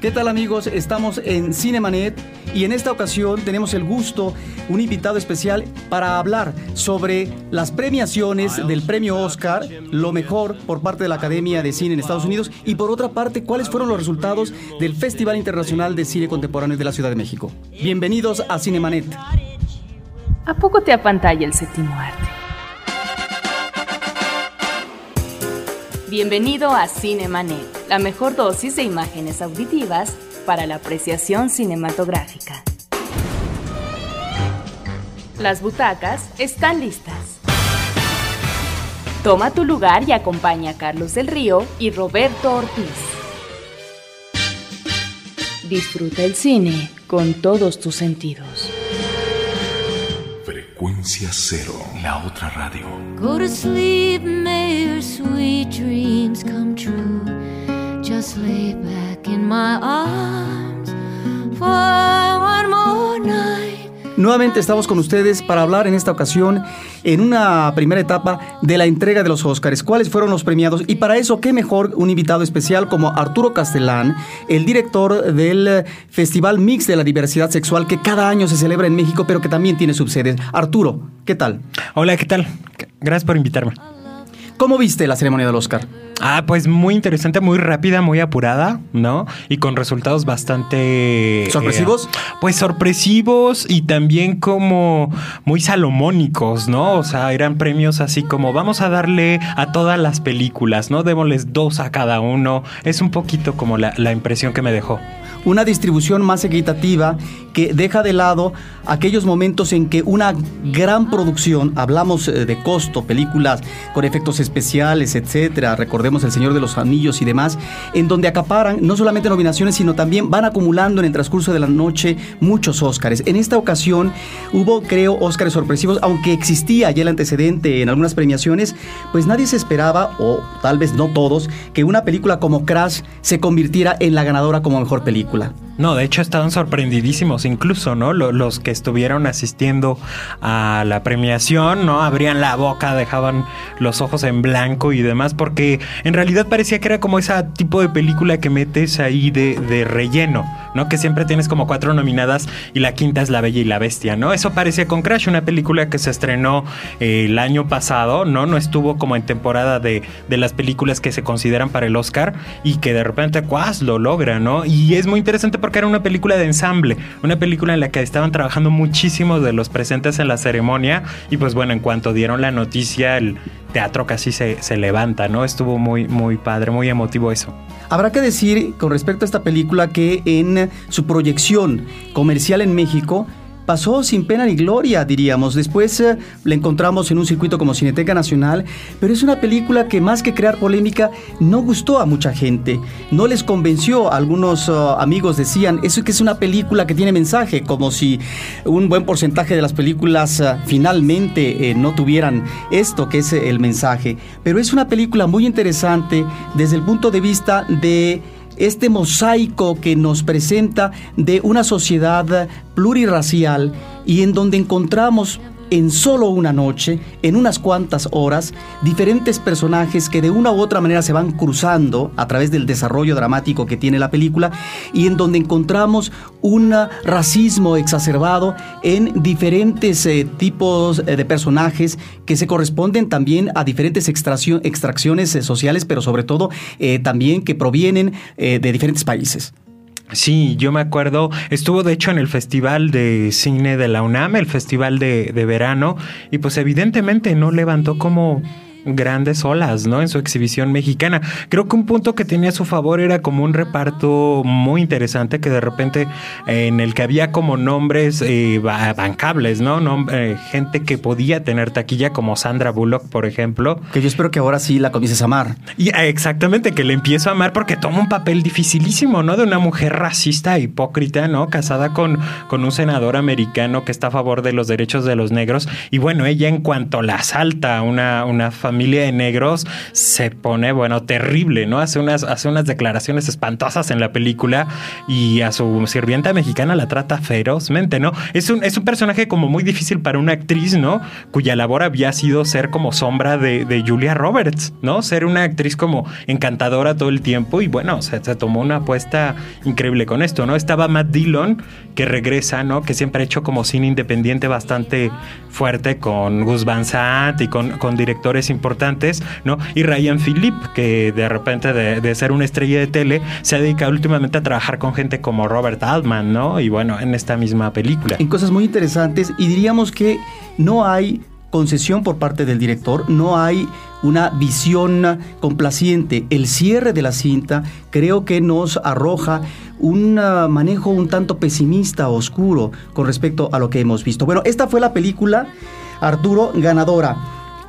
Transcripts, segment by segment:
¿Qué tal amigos? Estamos en Cinemanet y en esta ocasión tenemos el gusto, un invitado especial para hablar sobre las premiaciones del premio Oscar, lo mejor por parte de la Academia de Cine en Estados Unidos y por otra parte, cuáles fueron los resultados del Festival Internacional de Cine Contemporáneo de la Ciudad de México. Bienvenidos a Cinemanet. ¿A poco te apantalla el séptimo arte? Bienvenido a Cinemanet, la mejor dosis de imágenes auditivas para la apreciación cinematográfica. Las butacas están listas. Toma tu lugar y acompaña a Carlos del Río y Roberto Ortiz. Disfruta el cine con todos tus sentidos. Frecuencia cero, la otra radio. Go to sleep, may your sweet dreams come true. Just lay back in my arms for one more night. Nuevamente estamos con ustedes para hablar en esta ocasión, en una primera etapa, de la entrega de los Óscares. ¿Cuáles fueron los premiados? Y para eso, qué mejor un invitado especial como Arturo Castellán, el director del Festival Mix de la Diversidad Sexual que cada año se celebra en México, pero que también tiene subsedes. Arturo, ¿qué tal? Hola, ¿qué tal? Gracias por invitarme. ¿Cómo viste la ceremonia del Oscar? Ah, pues muy interesante, muy rápida, muy apurada, ¿no? Y con resultados bastante... ¿Sorpresivos? eh, pues sorpresivos y también como muy salomónicos, ¿no? O sea, eran premios así como vamos a darle a todas las películas, ¿no? Démosles dos a cada uno. Es un poquito como la, la impresión que me dejó. Una distribución más equitativa que deja de lado aquellos momentos en que una gran producción, hablamos eh, de costo, películas con efectos especiales, etcétera, recordemos El Señor de los Anillos y demás, en donde acaparan no solamente nominaciones, sino también van acumulando en el transcurso de la noche muchos Óscares. En esta ocasión hubo, creo, Óscares sorpresivos, aunque existía ya el antecedente en algunas premiaciones, pues nadie se esperaba, o tal vez no todos, que una película como Crash se convirtiera en la ganadora como mejor película. 好了 No, de hecho estaban sorprendidísimos incluso, ¿no? Lo- Los que estuvieron asistiendo a la premiación, ¿no? Abrían la boca, dejaban los ojos en blanco y demás, porque en realidad parecía que era como ese tipo de película que metes ahí de, de relleno, ¿no? Que siempre tienes como cuatro nominadas y la quinta es La Bella y la Bestia, ¿no? Eso parecía con Crash, una película que se estrenó eh, el año pasado, ¿no? No estuvo como en temporada de, de las películas que se consideran para el Oscar y que de repente, ¡cuas! lo logra, ¿no? Y es muy interesante porque era una película de ensamble, una película en la que estaban trabajando muchísimos de los presentes en la ceremonia y pues bueno, en cuanto dieron la noticia, el teatro casi se, se levanta, ¿no? Estuvo muy, muy padre, muy emotivo eso. Habrá que decir con respecto a esta película que en su proyección comercial en México pasó sin pena ni gloria, diríamos. Después eh, la encontramos en un circuito como Cineteca Nacional, pero es una película que más que crear polémica no gustó a mucha gente. No les convenció. Algunos eh, amigos decían, eso que es una película que tiene mensaje, como si un buen porcentaje de las películas eh, finalmente eh, no tuvieran esto que es el mensaje. Pero es una película muy interesante desde el punto de vista de este mosaico que nos presenta de una sociedad plurirracial y en donde encontramos en solo una noche, en unas cuantas horas, diferentes personajes que de una u otra manera se van cruzando a través del desarrollo dramático que tiene la película y en donde encontramos un racismo exacerbado en diferentes eh, tipos eh, de personajes que se corresponden también a diferentes extraccio- extracciones eh, sociales, pero sobre todo también que provienen de diferentes países. Sí, yo me acuerdo, estuvo de hecho en el Festival de Cine de la UNAM, el Festival de, de Verano, y pues evidentemente no levantó como grandes olas, ¿no? En su exhibición mexicana. Creo que un punto que tenía a su favor era como un reparto muy interesante que de repente eh, en el que había como nombres eh, ba- bancables, ¿no? Nom- eh, gente que podía tener taquilla como Sandra Bullock, por ejemplo. Que yo espero que ahora sí la comiences a amar. Y eh, exactamente, que le empiezo a amar porque toma un papel dificilísimo, ¿no? De una mujer racista, e hipócrita, ¿no? Casada con, con un senador americano que está a favor de los derechos de los negros. Y bueno, ella en cuanto la asalta una, una familia familia de negros se pone, bueno, terrible, ¿no? Hace unas, hace unas declaraciones espantosas en la película y a su sirvienta mexicana la trata ferozmente, ¿no? Es un, es un personaje como muy difícil para una actriz, ¿no? Cuya labor había sido ser como sombra de, de Julia Roberts, ¿no? Ser una actriz como encantadora todo el tiempo y bueno, se, tomó una apuesta increíble con esto, ¿no? Estaba Matt Dillon, que regresa, ¿no? Que siempre ha hecho como cine independiente bastante fuerte con Gus Van Sant y con, con directores importantes, ¿no? Y Ryan Phillip, que de repente de, de ser una estrella de tele, se ha dedicado últimamente a trabajar con gente como Robert Altman, ¿no? Y bueno, en esta misma película. En cosas muy interesantes y diríamos que no hay concesión por parte del director, no hay una visión complaciente. El cierre de la cinta creo que nos arroja un uh, manejo un tanto pesimista, oscuro con respecto a lo que hemos visto. Bueno, esta fue la película Arturo ganadora.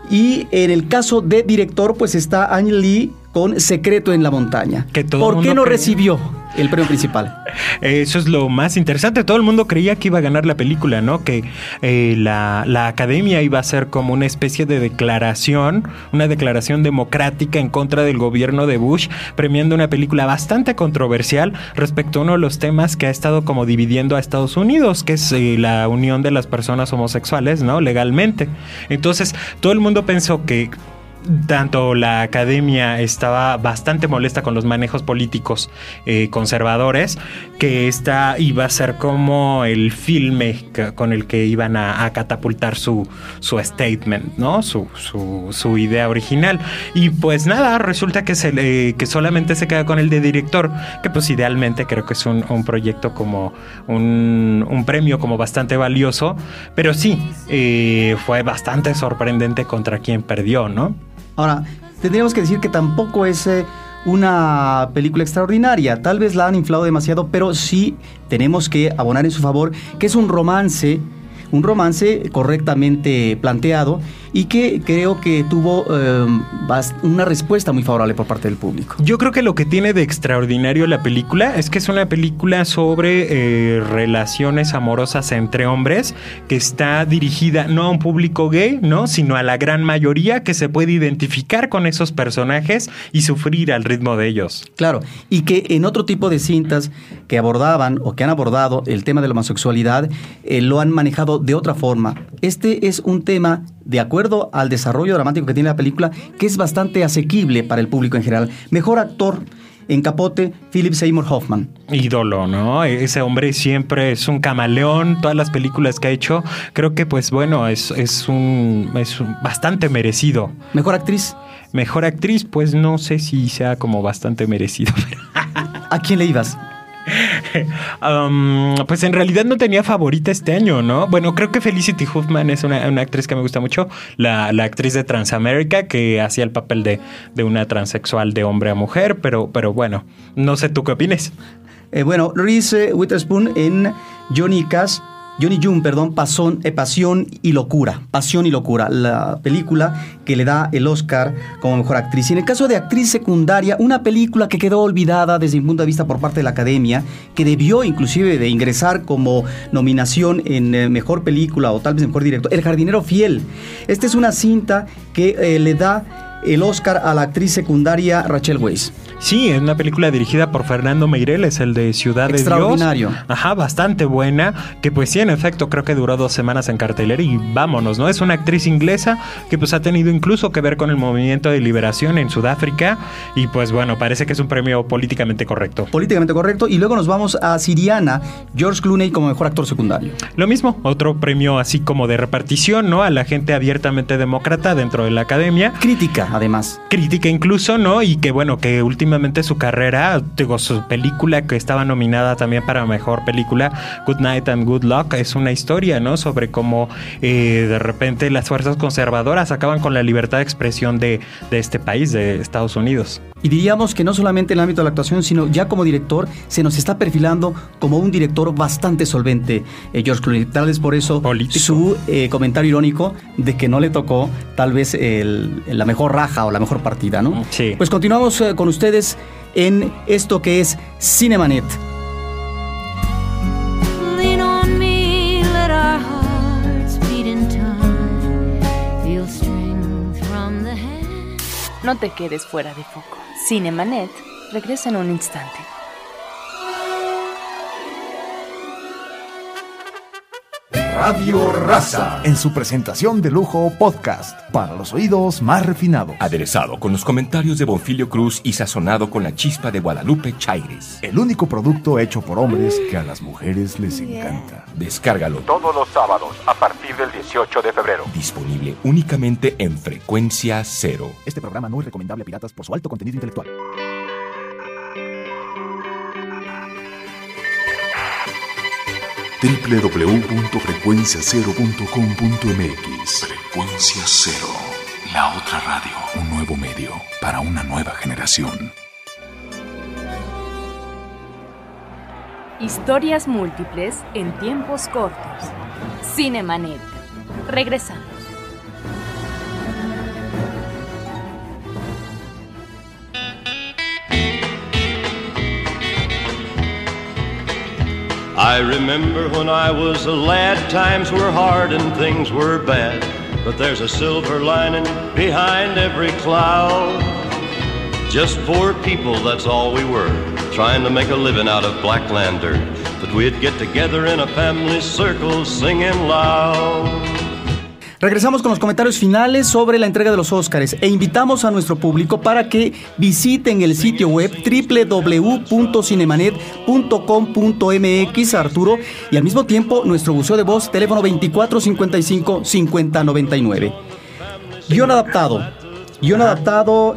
Y en el caso de director, pues está Ang Lee con Secreto en la Montaña. Que todo ¿Por qué no cree- recibió el premio principal? Eso es lo más interesante. Todo el mundo creía que iba a ganar la película, ¿no? Que eh, la, la academia iba a ser como una especie de declaración, una declaración democrática en contra del gobierno de Bush, premiando una película bastante controversial respecto a uno de los temas que ha estado como dividiendo a Estados Unidos, que es eh, la unión de las personas homosexuales, ¿no? Legalmente. Entonces, todo el mundo pensó que tanto la academia estaba bastante molesta con los manejos políticos eh, conservadores, que esta iba a ser como el filme con el que iban a, catapultar su, su statement, ¿no? Su, su, su idea original. Y pues nada, resulta que, se le- que solamente se queda con el de director, que pues idealmente creo que es un, un proyecto como un, un premio como bastante valioso, pero sí, eh, fue bastante sorprendente contra quien perdió, ¿no? Ahora, tendríamos que decir que tampoco es eh, una película extraordinaria. Tal vez la han inflado demasiado, pero sí tenemos que abonar en su favor que es un romance, un romance correctamente planteado y que creo que tuvo eh, bast- una respuesta muy favorable por parte del público. Yo creo que lo que tiene de extraordinario la película es que es una película sobre eh, relaciones amorosas entre hombres que está dirigida no a un público gay, ¿no? Sino a la gran mayoría que se puede identificar con esos personajes y sufrir al ritmo de ellos. Claro, y que en otro tipo de cintas que abordaban o que han abordado el tema de la homosexualidad, eh, lo han manejado de otra forma. Este es un tema, de acuerdo al desarrollo dramático que tiene la película, que es bastante asequible para el público en general. Mejor actor en Capote, Philip Seymour Hoffman. ídolo, ¿no? Ese hombre siempre es un camaleón, todas las películas que ha hecho, creo que pues bueno, es, es un es un- bastante merecido. Mejor actriz, Mejor actriz, pues no sé si sea como bastante merecido. pero- ¿a quién le ibas? Pues en realidad no tenía favorita este año, ¿no? Bueno, creo que Felicity Huffman es una, actriz que me gusta mucho, la, la actriz de Transamérica que hacía el papel de, de una transexual de hombre a mujer, pero, pero bueno, no sé tú qué opines. Eh, bueno, Reese Witherspoon en Johnny Cash, Johnny June, perdón, eh, Pasión y Locura. Pasión y Locura, la película que le da el Oscar como mejor actriz. Y en el caso de actriz secundaria, una película que quedó olvidada desde mi punto de vista por parte de la academia, que debió inclusive de ingresar como nominación en eh, mejor película o tal vez mejor director, El jardinero fiel. Esta es una cinta que eh, le da el Oscar a la actriz secundaria Rachel Weisz. Sí, es una película dirigida por Fernando Meireles, el de Ciudad de Dios. Extraordinario. Ajá, bastante buena. Que pues sí, en efecto, creo que duró dos semanas en cartelera y vámonos, ¿no? Es una actriz inglesa que pues ha tenido incluso que ver con el movimiento de liberación en Sudáfrica. Y pues bueno, parece que es un premio políticamente correcto. políticamente correcto. Y luego nos vamos a Siriana, George Clooney como mejor actor secundario. Lo mismo, otro premio así como de repartición, ¿no? A la gente abiertamente demócrata dentro de la academia. Crítica, además. crítica incluso, ¿no? Y que bueno, que últimamente su carrera, digo, su película que estaba nominada también para mejor película, Good Night and Good Luck, es una historia, ¿no? Sobre cómo eh, de repente las fuerzas conservadoras acaban con la libertad de expresión de, de este país, de Estados Unidos. Y diríamos que no solamente en el ámbito de la actuación, sino ya como director, se nos está perfilando como un director bastante solvente, eh, George Clooney. Tal vez por eso Político. su eh, comentario irónico de que no le tocó tal vez el- la mejor raja o la mejor partida, ¿no? Sí. Pues continuamos eh, con ustedes en esto que es Cinemanet. No te quedes fuera de foco. Cinemanet regresa en un instante. Radio Raza. En su presentación de lujo podcast para los oídos más refinados. Aderezado con los comentarios de Bonfilio Cruz y sazonado con la chispa de Guadalupe Chaires. El único producto hecho por hombres que a las mujeres les encanta. Descárgalo. Todos los sábados a partir del 18 de febrero. Disponible únicamente en frecuencia cero. Este programa no es recomendable a piratas por su alto contenido intelectual. www.frecuenciacero.com.mx Frecuencia Cero, la otra radio. Un nuevo medio para una nueva generación. Historias múltiples en tiempos cortos. Cinemanet. Regresamos. I remember when I was a lad, times were hard and things were bad. But there's a silver lining behind every cloud. Just poor people, that's all we were, trying to make a living out of black lantern. But we'd get together in a family circle singing loud. Regresamos con los comentarios finales sobre la entrega de los Óscares e invitamos a nuestro público para que visiten el sitio web www.cinemanet.com.mx Arturo y al mismo tiempo nuestro buzeo de voz teléfono 2455 5099. Guión adaptado. Guión adaptado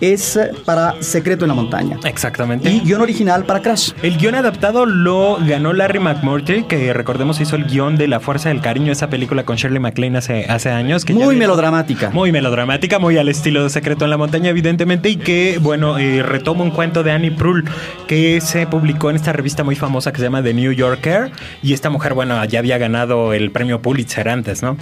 es para Secreto en la Montaña. Exactamente. Y guion original para Crash. El guion adaptado lo ganó Larry McMurtry, que recordemos hizo el guion de La Fuerza del Cariño, esa película con Shirley MacLaine hace, hace años. Que Muy melodramática. Muy melodramática, muy al estilo de Secreto en la Montaña, evidentemente, y que, bueno, eh, retoma un cuento de Annie Proulx que se publicó en esta revista muy famosa que se llama The New Yorker, y esta mujer, bueno, ya había ganado el premio Pulitzer antes, ¿no?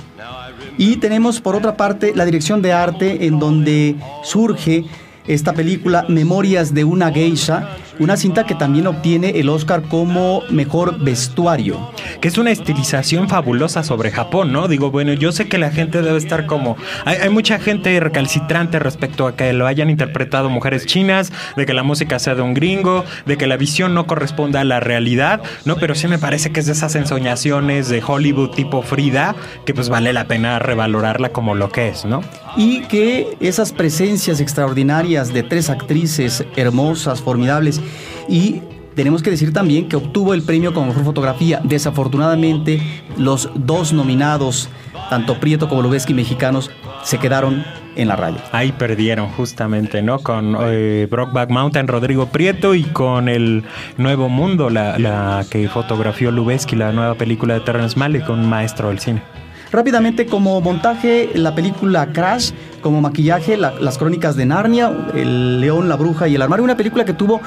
Y tenemos por otra parte la dirección de arte en donde surge esta película Memorias de una geisha, una cinta que también obtiene el Oscar como mejor vestuario. Que es una estilización fabulosa sobre Japón, ¿no? Digo, bueno, yo sé que la gente debe estar como... Hay, hay mucha gente recalcitrante respecto a que lo hayan interpretado mujeres chinas, de que la música sea de un gringo, de que la visión no corresponda a la realidad, ¿no? Pero sí me parece que es de esas ensoñaciones de Hollywood tipo Frida, que pues vale la pena revalorarla como lo que es, ¿no? Y que esas presencias extraordinarias de tres actrices hermosas, formidables, y tenemos que decir también que obtuvo el premio como mejor fotografía. Desafortunadamente, los dos nominados, tanto Prieto como Lubeski mexicanos, se quedaron en la raya. Ahí perdieron justamente, ¿no? Con eh, Brockback Mountain, Rodrigo Prieto y con el Nuevo Mundo, la, la que fotografió Lubeski, la nueva película de Terrence Malick, un maestro del cine. Rápidamente, como montaje, la película Crash, como maquillaje, la- las crónicas de Narnia, El León, la Bruja y el Armario, una película que tuvo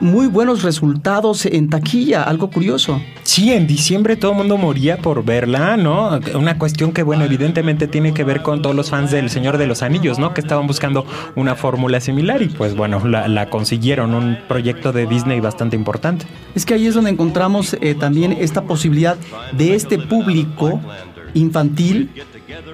muy buenos resultados en taquilla, algo curioso. Sí, en diciembre todo el mundo moría por verla, ¿no? Una cuestión que, bueno, evidentemente tiene que ver con todos los fans del Señor de los Anillos, ¿no? Que estaban buscando una fórmula similar y pues bueno, la, la consiguieron, un proyecto de Disney bastante importante. Es que ahí es donde encontramos eh, también esta posibilidad de este público infantil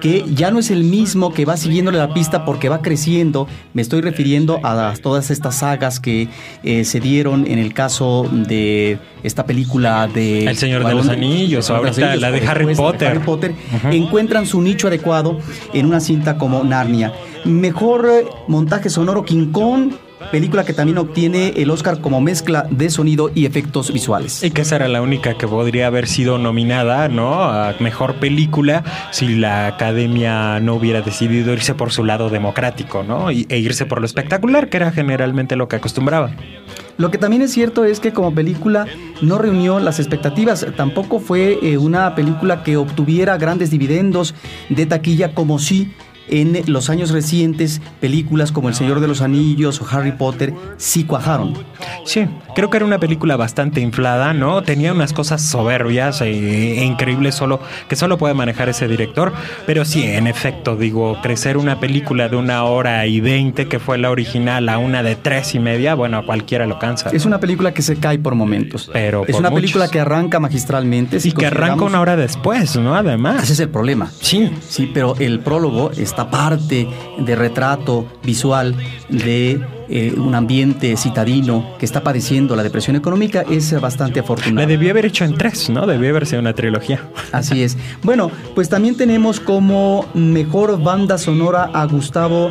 que ya no es el mismo que va siguiéndole la pista porque va creciendo. Me estoy refiriendo a todas estas sagas que eh, se dieron en el caso de esta película de El Señor de los Anillos, ahorita Anillos, la de Harry Potter. Harry Potter Ujú. encuentran su nicho adecuado en una cinta como Narnia. Mejor eh, montaje sonoro King Kong, película que también obtiene el Oscar como mezcla de sonido y efectos visuales. Y que esa era la única que podría haber sido nominada, ¿no? A mejor película si la academia no hubiera decidido irse por su lado democrático, ¿no? E irse por lo espectacular, que era generalmente lo que acostumbraba. Lo que también es cierto es que como película no reunió las expectativas. Tampoco fue eh, una película que obtuviera grandes dividendos de taquilla como sí en los años recientes películas como El Señor de los Anillos o Harry Potter sí cuajaron. Sí, creo que era una película bastante inflada, ¿no? Tenía unas cosas soberbias e, e increíbles solo que solo puede manejar ese director, pero sí, en efecto, digo, crecer una película de una hora y veinte que fue la original a una de tres y media, bueno, a cualquiera lo cansa. Es una película que se cae por momentos. Pero es por una muchos. película que arranca magistralmente. si y que arranca una hora después, ¿no? Además. Ese es el problema. Sí. Sí, pero el prólogo está esta parte de retrato visual de eh, un ambiente citadino que está padeciendo la depresión económica es bastante afortunado. La debió haber hecho en tres, ¿no? Debió haber sido una trilogía. Así es. Bueno, pues también tenemos como mejor banda sonora a Gustavo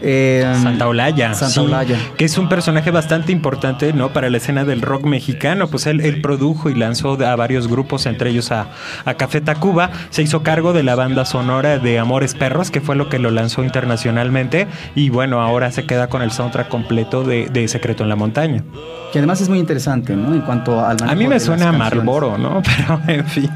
eh, Santa Olaya. Santa sí, Olaya. que es un personaje bastante importante, ¿no? Para la escena del rock mexicano. Pues él, él produjo y lanzó a varios grupos, entre ellos a, a Café Tacuba. Se hizo cargo de la banda sonora de Amores Perros, que fue lo que lo lanzó internacionalmente. Y bueno, ahora se queda con el soundtrack completo de, de Secreto en la Montaña. Que además es muy interesante, ¿no? En cuanto al A mí me suena a. Marlboro, ¿no? Pero en fin,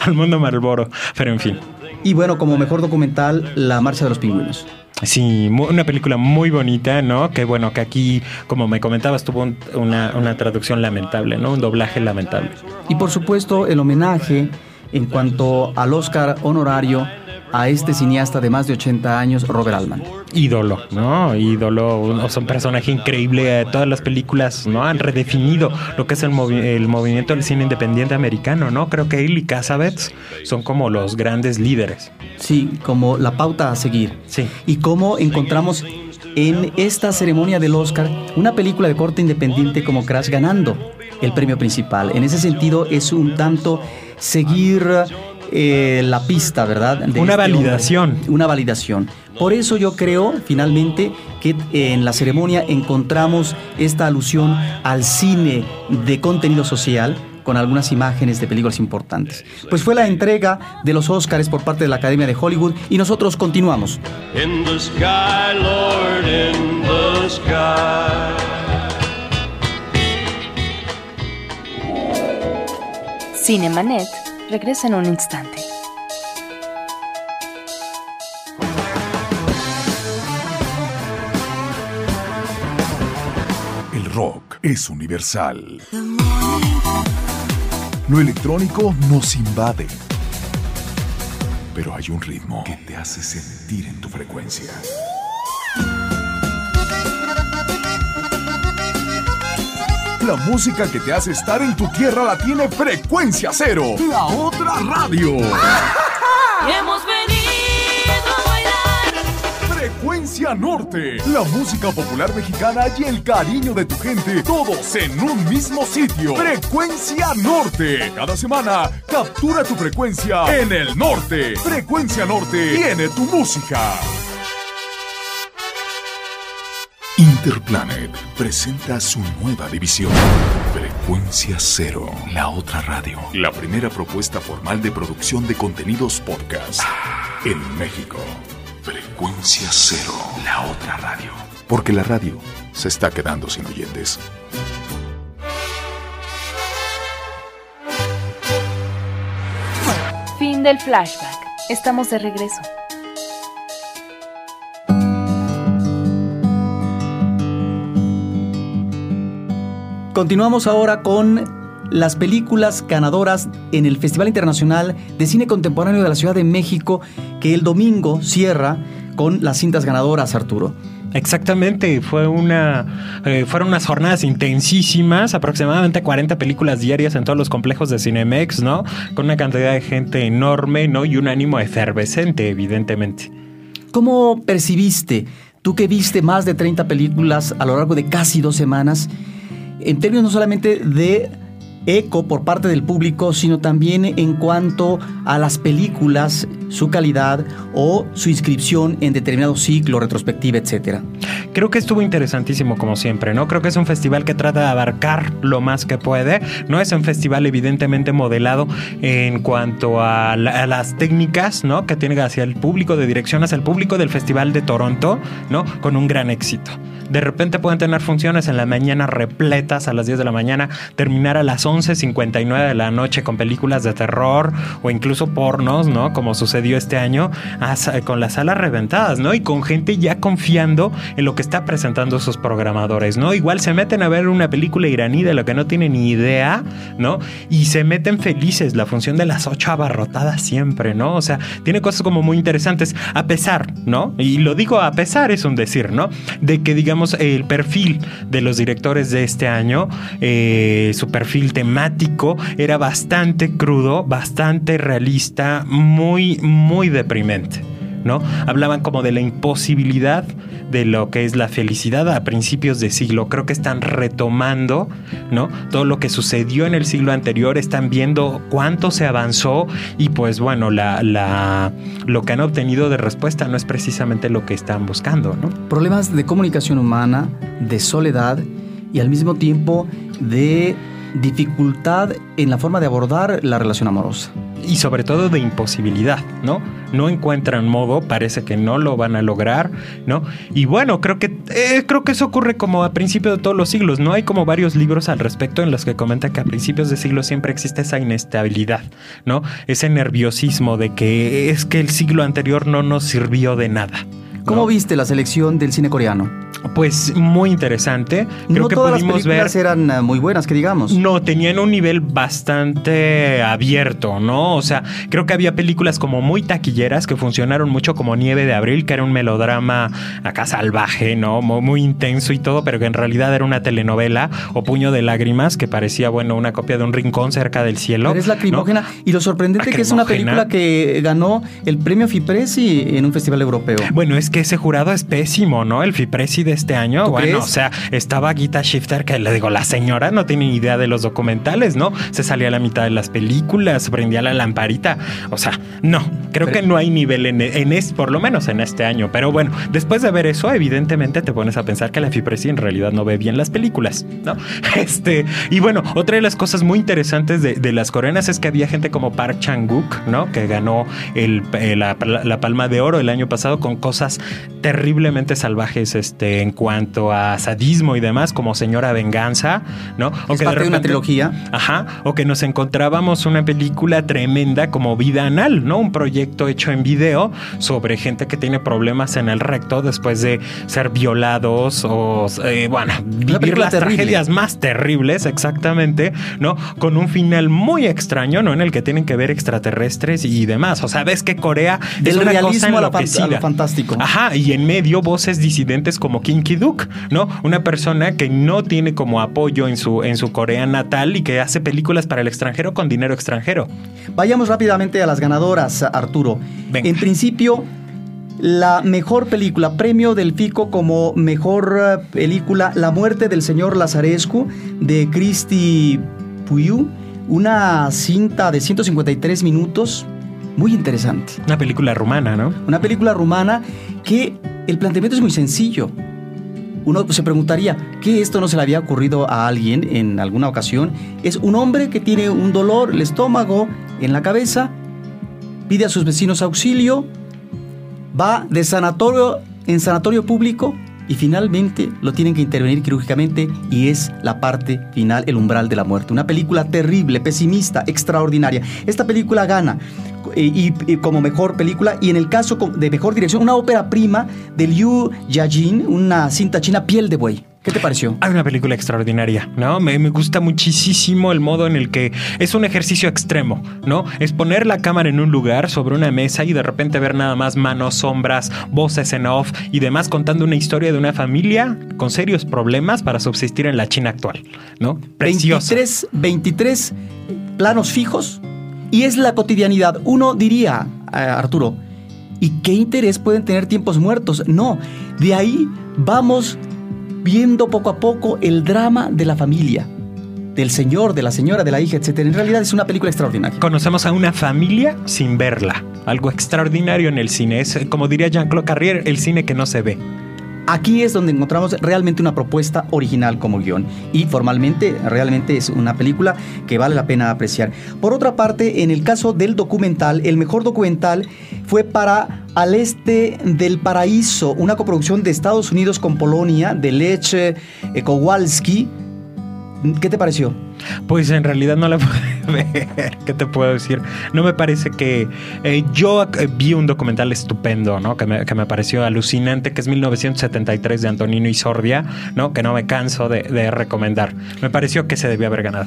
al mundo Marlboro. Pero en fin. Y bueno, como mejor documental, La Marcha de los Pingüinos. Sí, una película muy bonita, ¿no? Que bueno, que aquí, como me comentabas, tuvo un- una, una traducción lamentable, ¿no? Un doblaje lamentable. Y por supuesto, el homenaje en cuanto al Oscar honorario a este cineasta de más de 80 años, Robert Altman. Ídolo, ¿no? Ídolo, o sea, un personaje increíble. eh, Todas las películas, ¿no? Han redefinido lo que es el, movi- el movimiento del cine independiente americano, ¿no? Creo que él y Cassavetes son como los grandes líderes. Sí, como la pauta a seguir. Sí. Y cómo encontramos en esta ceremonia del Oscar una película de corte independiente como Crash ganando el premio principal. En ese sentido es un tanto seguir eh, la pista, ¿verdad? De Una este validación. hombre. Una validación. Por eso yo creo finalmente que en la ceremonia encontramos esta alusión al cine de contenido social con algunas imágenes de películas importantes. Pues fue la entrega de los Oscars por parte de la Academia de Hollywood y nosotros continuamos. In the sky, Lord, in the sky. Cinemanet regresa en un instante. El rock es universal. Lo electrónico nos invade. Pero hay un ritmo que te hace sentir en tu frecuencia. La música que te hace estar en tu tierra la tiene Frecuencia Cero, la otra radio. Hemos venido a bailar. Frecuencia Norte, la música popular mexicana y el cariño de tu gente, todos en un mismo sitio. Frecuencia Norte. Cada semana, captura tu frecuencia en el norte. Frecuencia Norte tiene tu música. Interplanet presenta su nueva división. Frecuencia Cero, la otra radio. La primera propuesta formal de producción de contenidos podcast en México. Frecuencia Cero, la otra radio. Porque la radio se está quedando sin oyentes. Fin del flashback. Estamos de regreso. Continuamos ahora con las películas ganadoras en el Festival Internacional de Cine Contemporáneo de la Ciudad de México, que el domingo cierra con las cintas ganadoras, Arturo. Exactamente, fue una, eh, fueron unas jornadas intensísimas, aproximadamente 40 películas diarias en todos los complejos de Cinemex, ¿no? Con una cantidad de gente enorme, ¿no? Y un ánimo efervescente, evidentemente. ¿Cómo percibiste, tú que viste más de 30 películas a lo largo de casi dos semanas, en términos no solamente de eco por parte del público, sino también en cuanto a las películas, su calidad o su inscripción en determinado ciclo, retrospectiva, etcétera? Creo que estuvo interesantísimo como siempre, ¿no? Creo que es un festival que trata de abarcar lo más que puede. No es un festival evidentemente modelado en cuanto a, la- a las técnicas, ¿no? Que tiene hacia el público, de dirección hacia el público del Festival de Toronto, ¿no? Con un gran éxito. De repente pueden tener funciones en la mañana repletas a las 10 de la mañana, terminar a las 11.59 de la noche con películas de terror o incluso pornos, ¿no? Como sucedió este año, con las salas reventadas, ¿no? Y con gente ya confiando en lo que está presentando sus programadores, ¿no? Igual se meten a ver una película iraní de lo que no tienen ni idea, ¿no? Y se meten felices, la función de las 8 abarrotadas siempre, ¿no? O sea, tiene cosas como muy interesantes, a pesar, ¿no? Y lo digo a pesar, es un decir, ¿no? De que, digamos, el perfil de los directores de este año, eh, su perfil temático, era bastante crudo, bastante realista, muy, muy deprimente. ¿No? Hablaban como de la imposibilidad de lo que es la felicidad a principios de siglo. Creo que están retomando, ¿no? Todo lo que sucedió en el siglo anterior, están viendo cuánto se avanzó y pues bueno, la, la, lo que han obtenido de respuesta no es precisamente lo que están buscando, ¿no? Problemas de comunicación humana, de soledad y al mismo tiempo de dificultad en la forma de abordar la relación amorosa. Y sobre todo de imposibilidad, ¿no? No encuentran modo, parece que no lo van a lograr, ¿no? Y bueno, creo que eh, creo que eso ocurre como a principios de todos los siglos, ¿no? Hay como varios libros al respecto en los que comenta que a principios de siglo siempre existe esa inestabilidad, ¿no? Ese nerviosismo de que es que el siglo anterior no nos sirvió de nada. ¿Cómo viste la selección del cine coreano? Pues muy interesante. Creo no que todas las ver. películas eran eh, muy buenas, que digamos. No, tenían un nivel bastante abierto, ¿no? O sea, creo que había películas como muy taquilleras que funcionaron mucho como Nieve de Abril, que era un melodrama acá salvaje, ¿no? Muy, muy intenso y todo, pero que en realidad era una telenovela o Puño de Lágrimas, que parecía, bueno, una copia de un rincón cerca del cielo. Pero es ¿no? lacrimógena. Y lo sorprendente que es una película que ganó el premio Fipresi en un festival europeo. Bueno, es que ese jurado es pésimo, ¿no? El Fipresi de este año. ¿Tú Bueno, crees? o sea, estaba Gita Shifter, que le digo, la señora no tiene ni idea de los documentales, ¿no? Se salía a la mitad de las películas, prendía la lamparita. O sea, no, creo Pero- que no hay nivel en, en es, por lo menos en este año. Pero bueno, después de ver eso, evidentemente te pones a pensar que la Fipresi en realidad no ve bien las películas, ¿no? Este, y bueno, otra de las cosas muy interesantes de, de las coreanas es que había gente como Park Chang-wook, ¿no? Que ganó el, eh, la, la Palma de Oro el año pasado con cosas terriblemente salvajes este, en cuanto a sadismo y demás, como Señora Venganza, ¿no? O Es que parte de una trilogía. Ajá, o que nos encontrábamos una película tremenda como Vida Anal, ¿no? Un proyecto hecho en video sobre gente que tiene problemas en el recto después de ser violados o, eh, bueno, vivir las terrible. tragedias más terribles, exactamente, ¿no? Con un final muy extraño, ¿no? En el que tienen que ver extraterrestres y demás. O sea, ves que Corea es Del una cosa realismo a la a lo fantástico. Ajá, y en medio voces disidentes como Kim Ki-duk, ¿no? Una persona que no tiene como apoyo en su, en su Corea natal y que hace películas para el extranjero con dinero extranjero. Vayamos rápidamente a las ganadoras, Arturo. Venga. En principio, la mejor película, premio del FICO como mejor eh, película, La muerte del señor Lazarescu, de Cristi Puyu, una cinta de 153 minutos, muy interesante. Una película rumana, ¿no? Una película rumana que el planteamiento es muy sencillo. Uno se preguntaría, ¿qué esto no se le había ocurrido a alguien en alguna ocasión? Es un hombre que tiene un dolor, el estómago, en la cabeza, pide a sus vecinos auxilio, va de sanatorio en sanatorio público y finalmente lo tienen que intervenir quirúrgicamente y es la parte final, el umbral de la muerte. Una película terrible, pesimista, extraordinaria. Esta película gana y, y como mejor película y en el caso de mejor dirección, una ópera prima de Liu Yajin, una cinta china Piel de Buey. ¿Qué te pareció? Hay una película extraordinaria, ¿no? Me, me gusta muchísimo el modo en el que es un ejercicio extremo, ¿no? Es poner la cámara en un lugar sobre una mesa y de repente ver nada más manos, sombras, voces en off y demás contando una historia de una familia con serios problemas para subsistir en la China actual, ¿no? Preciosa. 23, 23 planos fijos y es la cotidianidad. Uno diría, eh, Arturo, ¿y qué interés pueden tener tiempos muertos? No, de ahí vamos viendo poco a poco el drama de la familia, del señor, de la señora, de la hija, etc. En realidad es una película extraordinaria. Conocemos a una familia sin verla. Algo extraordinario en el cine. Es, como diría Jean-Claude Carrier, el cine que no se ve. Aquí es donde encontramos realmente una propuesta original como guion y formalmente realmente es una película que vale la pena apreciar. Por otra parte, en el caso del documental, el mejor documental fue para Al Este del Paraíso, una coproducción de Estados Unidos con Polonia, de Lech eh, Kowalski. ¿Qué te pareció? Pues en realidad no la pude ver. ¿Qué te puedo decir? No me parece que. eh, yo eh, vi un documental estupendo, ¿no? Que me, que me pareció alucinante, que es 1973 de Antonino Isordia, ¿no? Que no me canso de, de recomendar. Me pareció que se debió haber ganado.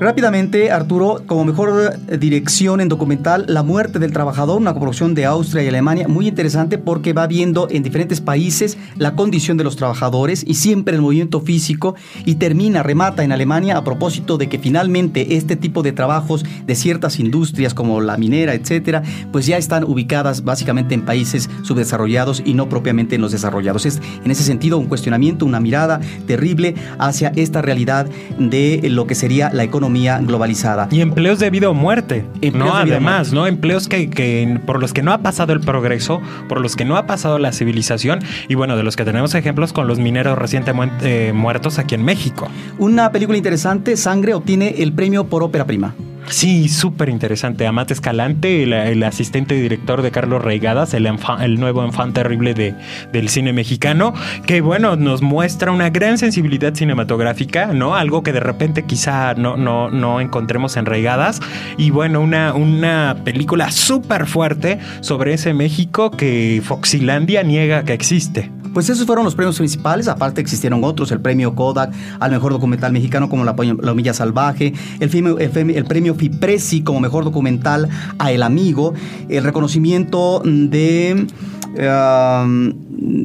Rápidamente, Arturo, como mejor eh, dirección en documental, La muerte del trabajador, una coproducción de Austria y Alemania, muy interesante porque va viendo en diferentes países la condición de los trabajadores y siempre el movimiento físico y termina, remata en Alemania a propósito de que finalmente este tipo de trabajos de ciertas industrias como la minera, etcétera, pues ya están ubicadas básicamente en países subdesarrollados y no propiamente en los desarrollados. Es en ese sentido un cuestionamiento, una mirada terrible hacia esta realidad de lo que sería la economía globalizada. Y empleos de vida o muerte, Empleos ¿no? Además, ¿no? Empleos que, que por los que no ha pasado el progreso, por los que no ha pasado la civilización y bueno, de los que tenemos ejemplos con los mineros recientemente eh, muertos aquí en México. Una película interesante, Sangre, obtiene el premio por ópera prima. Sí, súper interesante. Amate Escalante, el, asistente director de Carlos Reigadas, el, nuevo enfant terrible de, del cine mexicano, que bueno, nos muestra una gran sensibilidad cinematográfica, ¿no? Algo que de repente quizá no, no, no encontremos en Reigadas. Y bueno, una, una película súper fuerte sobre ese México que Foxilandia niega que existe. Pues esos fueron los premios principales, aparte existieron otros, el premio Kodak al mejor documental mexicano como La, Humilla Salvaje, el, el premio Fipresi como mejor documental a El Amigo, el reconocimiento de, um,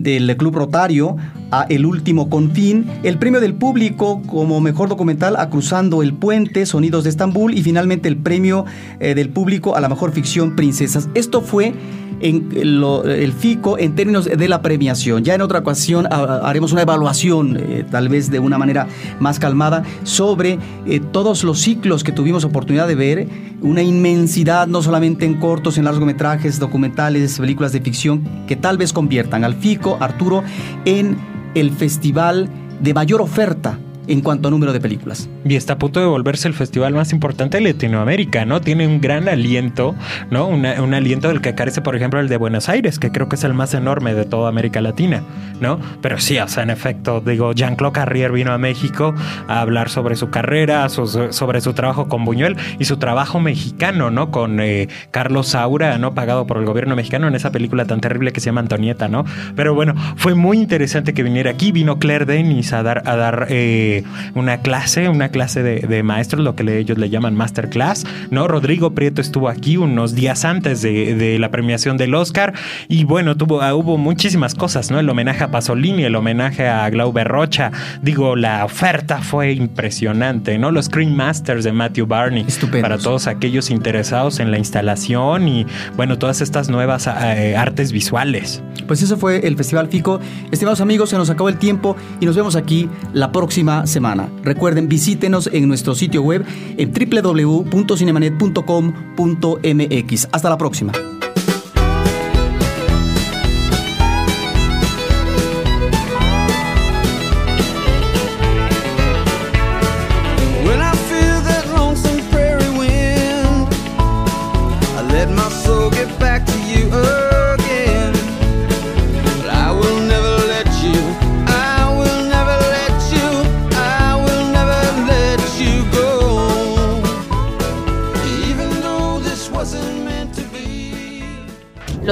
del Club Rotario a El Último Confín, el premio del público como mejor documental a Cruzando el Puente, Sonidos de Estambul y finalmente el premio eh, del público a la mejor ficción Princesas. Esto fue el FICO en términos de la premiación. Ya en otra ocasión ha- haremos una evaluación, eh, tal vez de una manera más calmada, sobre eh, todos los ciclos que tuvimos oportunidad de ver, una inmensidad, no solamente en cortos, en largometrajes, documentales, películas de ficción, que tal vez conviertan al FICO, Arturo, en el festival de mayor oferta en cuanto a número de películas. Y está a punto de volverse el festival más importante de Latinoamérica, ¿no? Tiene un gran aliento, ¿no? Un aliento del que carece, por ejemplo, el de Buenos Aires, que creo que es el más enorme de toda América Latina, ¿no? Pero sí, o sea, en efecto, digo, Jean-Claude Carrier vino a México a hablar sobre su carrera, su- sobre su trabajo con Buñuel y su trabajo mexicano, ¿no? Con eh, Carlos Saura, ¿no? Pagado por el gobierno mexicano en esa película tan terrible que se llama Antonieta, ¿no? Pero bueno, fue muy interesante que viniera aquí. Vino Claire Denis a dar, a dar eh, una clase, una clase de, de maestros, lo que le- ellos le llaman masterclass, ¿no? Rodrigo Prieto estuvo aquí unos días antes de, de la premiación del Oscar y bueno, tuvo, ah, hubo muchísimas cosas, ¿no? El homenaje a Pasolini, el homenaje a Glauber Rocha, digo, la oferta fue impresionante, ¿no? Los Screen Masters de Matthew Barney, Estupendos. para todos aquellos interesados en la instalación y bueno, todas estas nuevas eh, artes visuales. Pues eso fue el Festival FICO. Estimados amigos, se nos acabó el tiempo y nos vemos aquí la próxima semana. Recuerden, visítenos en nuestro sitio web en www.cinemanet.com.mx. Hasta la próxima.